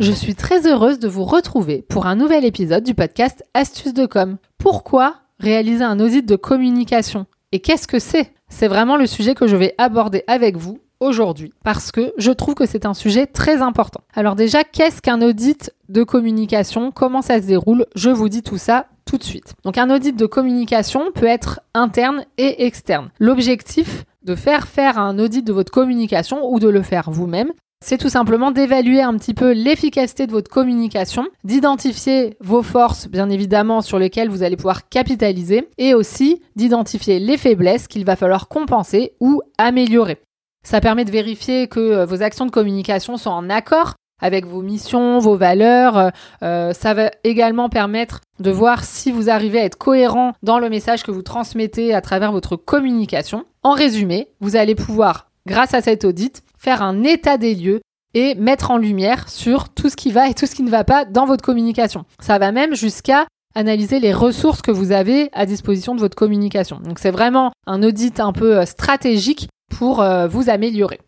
Je suis très heureuse de vous retrouver pour un nouvel épisode du podcast Astuces de com. Pourquoi réaliser un audit de communication? Et qu'est-ce que c'est? C'est vraiment le sujet que je vais aborder avec vous aujourd'hui parce que je trouve que c'est un sujet très important. Alors déjà, qu'est-ce qu'un audit de communication? Comment ça se déroule? Je vous dis tout ça tout de suite. Donc un audit de communication peut être interne et externe. L'objectif de faire faire un audit de votre communication ou de le faire vous-même, c'est tout simplement d'évaluer un petit peu l'efficacité de votre communication, d'identifier vos forces, bien évidemment, sur lesquelles vous allez pouvoir capitaliser, et aussi d'identifier les faiblesses qu'il va falloir compenser ou améliorer. Ça permet de vérifier que euh, vos actions de communication sont en accord avec vos missions, vos valeurs. Euh, euh, ça va également permettre de voir si vous arrivez à être cohérent dans le message que vous transmettez à travers votre communication. En résumé, vous allez pouvoir grâce à cet audit, faire un état des lieux et mettre en lumière sur tout ce qui va et tout ce qui ne va pas dans votre communication. Ça va même jusqu'à analyser les ressources que vous avez à disposition de votre communication. Donc c'est vraiment un audit un peu euh, stratégique pour euh, vous améliorer.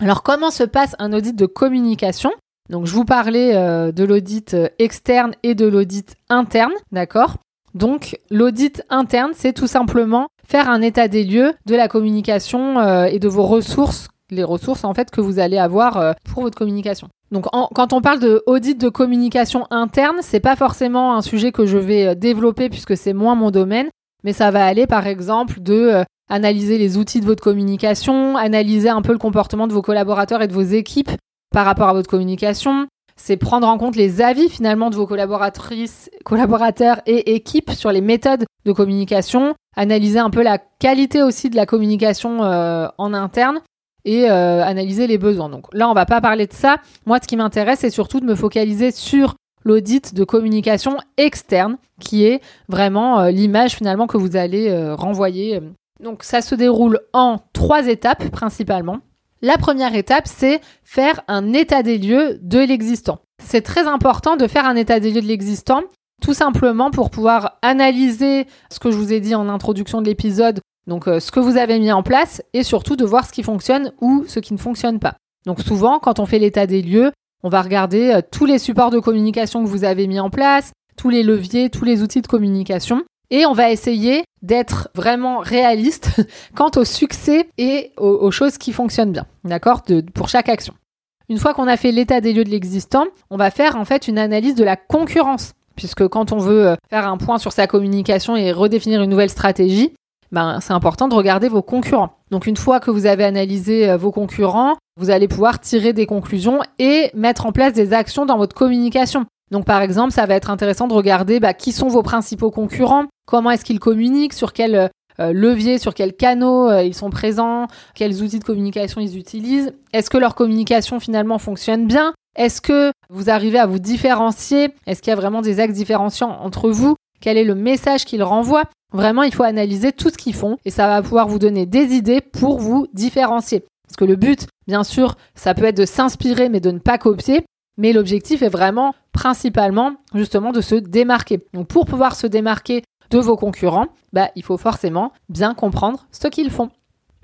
Alors comment se passe un audit de communication? Donc je vous parlais euh, de l'audit externe et de l'audit interne, d'accord? Donc l'audit interne, c'est tout simplement faire un état des lieux de la communication euh, et de vos ressources, les ressources en fait que vous allez avoir euh, pour votre communication. Donc quand on parle de audit de communication interne, c'est pas forcément un sujet que je vais euh, développer puisque c'est moins mon domaine, mais ça va aller par exemple de analyser les outils de votre communication, analyser un peu le comportement de vos collaborateurs et de vos équipes par rapport à votre communication, c'est prendre en compte les avis finalement de vos collaboratrices, collaborateurs et équipes sur les méthodes de communication, analyser un peu la qualité aussi de la communication euh, en interne et euh, analyser les besoins. Donc là, on va pas parler de ça. Moi, ce qui m'intéresse, c'est surtout de me focaliser sur l'audit de communication externe, qui est vraiment euh, l'image finalement que vous allez renvoyer. Donc ça se déroule en trois étapes principalement. La première étape, c'est faire un état des lieux de l'existant. C'est très important de faire un état des lieux de l'existant, tout simplement pour pouvoir analyser ce que je vous ai dit en introduction de l'épisode, donc euh, ce que vous avez mis en place, et surtout de voir ce qui fonctionne ou ce qui ne fonctionne pas. Donc souvent, quand on fait l'état des lieux, on va regarder euh, tous les supports de communication que vous avez mis en place, tous les leviers, tous les outils de communication, et on va essayer d'être vraiment réaliste quant au succès et aux, choses qui fonctionnent bien, d'accord, pour chaque action. Une fois qu'on a fait l'état des lieux de l'existant, on va faire en fait une analyse de la concurrence, puisque quand on veut euh, faire un point sur sa communication et redéfinir une nouvelle stratégie, ben, c'est important de regarder vos concurrents. Donc une fois que vous avez analysé euh, vos concurrents, vous allez pouvoir tirer des conclusions et mettre en place des actions dans votre communication. Donc par exemple, ça va être intéressant de regarder bah, qui sont vos principaux concurrents, comment est-ce qu'ils communiquent, sur quel euh, levier, sur quels canaux ils sont présents, quels outils de communication ils utilisent, est-ce que leur communication finalement fonctionne bien, est-ce que vous arrivez à vous différencier, est-ce qu'il y a vraiment des axes différenciants entre vous, quel est le message qu'ils renvoient. Vraiment, il faut analyser tout ce qu'ils font et ça va pouvoir vous donner des idées pour vous différencier. Parce que le but, bien sûr, ça peut être de s'inspirer mais de ne pas copier. Mais l'objectif est vraiment principalement justement de se démarquer. Donc pour pouvoir se démarquer de vos concurrents, bah, il faut forcément bien comprendre ce qu'ils font.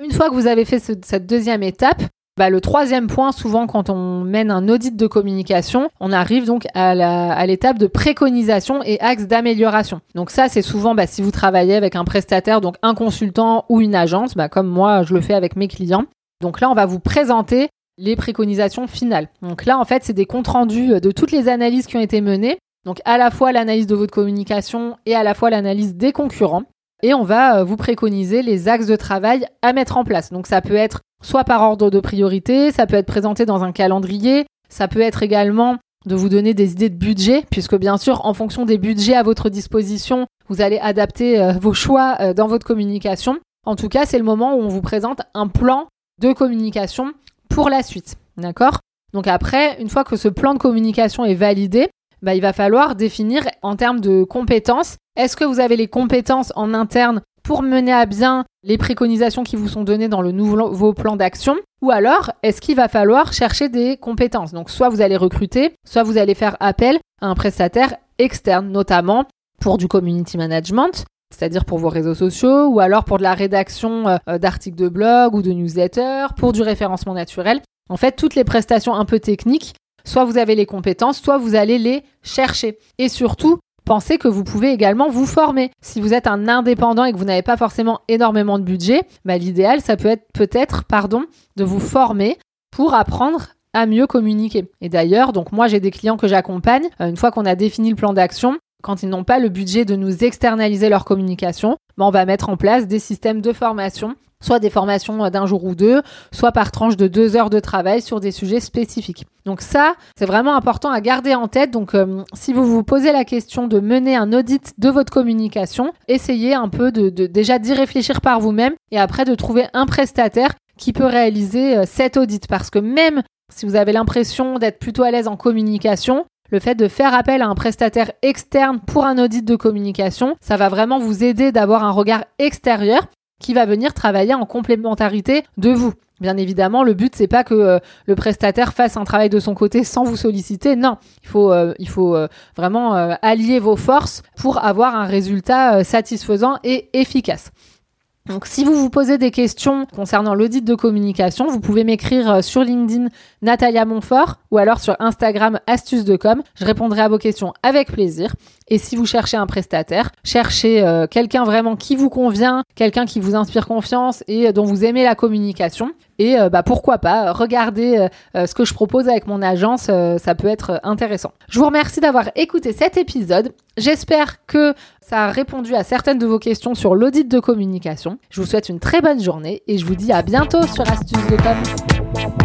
Une fois que vous avez fait cette deuxième étape, bah, le troisième point, souvent quand on mène un audit de communication, on arrive donc à l'étape de préconisation et axe d'amélioration. Donc ça, c'est souvent bah, si vous travaillez avec un prestataire, donc un consultant ou une agence, bah, comme moi je le fais avec mes clients. Donc là, on va vous présenter les préconisations finales. Donc là, en fait, c'est des comptes rendus de toutes les analyses qui ont été menées. Donc à la fois l'analyse de votre communication et à la fois l'analyse des concurrents. Et on va euh, vous préconiser les axes de travail à mettre en place. Donc ça peut être soit par ordre de priorité, ça peut être présenté dans un calendrier, ça peut être également de vous donner des idées de budget, puisque bien sûr, en fonction des budgets à votre disposition, vous allez adapter euh, vos choix euh, dans votre communication. En tout cas, c'est le moment où on vous présente un plan de communication pour la suite. D'accord? Donc après, une fois que ce plan de communication est validé, bah, il va falloir définir en termes de compétences. Est-ce que vous avez les compétences en interne pour mener à bien les préconisations qui vous sont données dans le nouveau plan d'action? Ou alors, est-ce qu'il va falloir chercher des compétences? Donc, soit vous allez recruter, soit vous allez faire appel à un prestataire externe, notamment pour du community management, c'est-à-dire pour vos réseaux sociaux, ou alors pour de la rédaction euh, d'articles de blog ou de newsletter, pour du référencement naturel. En fait, toutes les prestations un peu techniques, soit vous avez les compétences, soit vous allez les chercher. Et surtout, pensez que vous pouvez également vous former. Si vous êtes un indépendant et que vous n'avez pas forcément énormément de budget, bah, l'idéal, ça peut être peut-être, pardon, de vous former pour apprendre à mieux communiquer. Et d'ailleurs, donc moi j'ai des clients que j'accompagne, euh, une fois qu'on a défini le plan d'action, quand ils n'ont pas le budget de nous externaliser leur communication, bah, on va mettre en place des systèmes de formation soit des formations d'un jour ou deux, soit par tranche de deux heures de travail sur des sujets spécifiques. Donc ça, c'est vraiment important à garder en tête. Donc euh, si vous vous posez la question de mener un audit de votre communication, essayez un peu de, déjà d'y réfléchir par vous-même et après de trouver un prestataire qui peut réaliser euh, cet audit. Parce que même si vous avez l'impression d'être plutôt à l'aise en communication, le fait de faire appel à un prestataire externe pour un audit de communication, ça va vraiment vous aider d'avoir un regard extérieur qui va venir travailler en complémentarité de vous. Bien évidemment, le but c'est pas que euh, le prestataire fasse un travail de son côté sans vous solliciter. Non, il faut, euh, euh, vraiment allier vos forces pour avoir un résultat satisfaisant et efficace. Donc si vous vous posez des questions concernant l'audit de communication, vous pouvez m'écrire euh, sur LinkedIn Natalia Montfort ou alors sur Instagram Astuce de. Je répondrai à vos questions avec plaisir. Et si vous cherchez un prestataire, cherchez euh, quelqu'un vraiment qui vous convient, quelqu'un qui vous inspire confiance et euh, dont vous aimez la communication. Et bah, pourquoi pas, regardez ce que je propose avec mon agence, ça peut être intéressant. Je vous remercie d'avoir écouté cet épisode. J'espère que ça a répondu à certaines de vos questions sur l'audit de communication. Je vous souhaite une très bonne journée et je vous dis à bientôt sur Astuces de.